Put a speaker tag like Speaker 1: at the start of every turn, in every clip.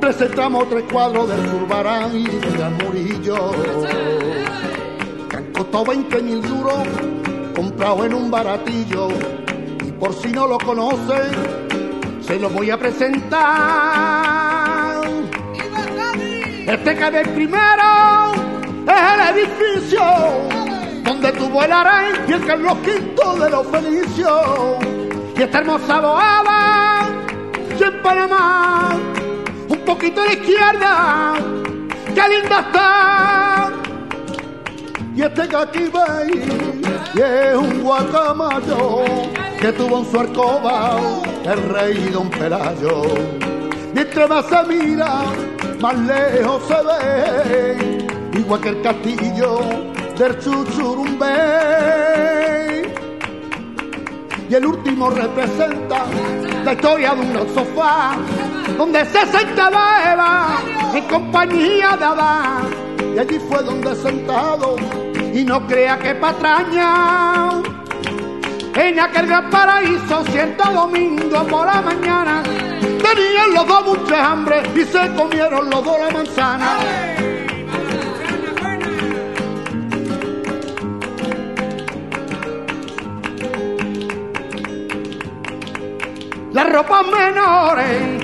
Speaker 1: Presentamos tres cuadros del Zurbarán y de Murillo. Que costado 20 mil duros, comprado en un baratillo. Y por si no lo conocen, se los voy a presentar. Este que ve primero es el edificio donde tuvo el Aray y el Carlos V de los Felicios. Y esta hermosa boada Panamá, un poquito a la izquierda, qué linda está. Y este veis, y es un guacamayo que tuvo en su arcoba el rey Don Pelayo. Mientras más se mira, más lejos se ve, igual que el castillo del Chuchurumbé. Y el último representa la historia de un sofá donde se sentaba Eva en compañía de Adán. Y allí fue donde sentado, y no crea que patraña, en aquel gran paraíso, cierto domingo por la mañana, tenían los dos mucha hambre y se comieron los dos la manzana. Ropas menores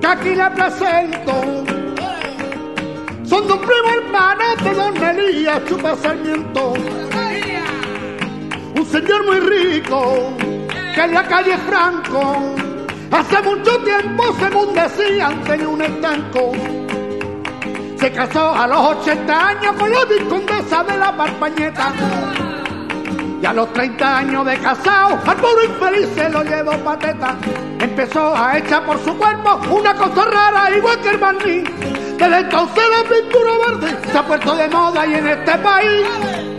Speaker 1: que aquí le presento son de un primo hermano de Don Elías Chupa Sarmiento. Un señor muy rico que en la calle Franco hace mucho tiempo, según decían, tenía un estanco. Se casó a los 80 años con la viscondesa de la Parpañeta. Y a los 30 años de casado, al pobre infeliz se lo llevó pateta. Empezó a echar por su cuerpo una cosa rara, igual que el barniz. Desde entonces la pintura verde se ha puesto de moda y en este país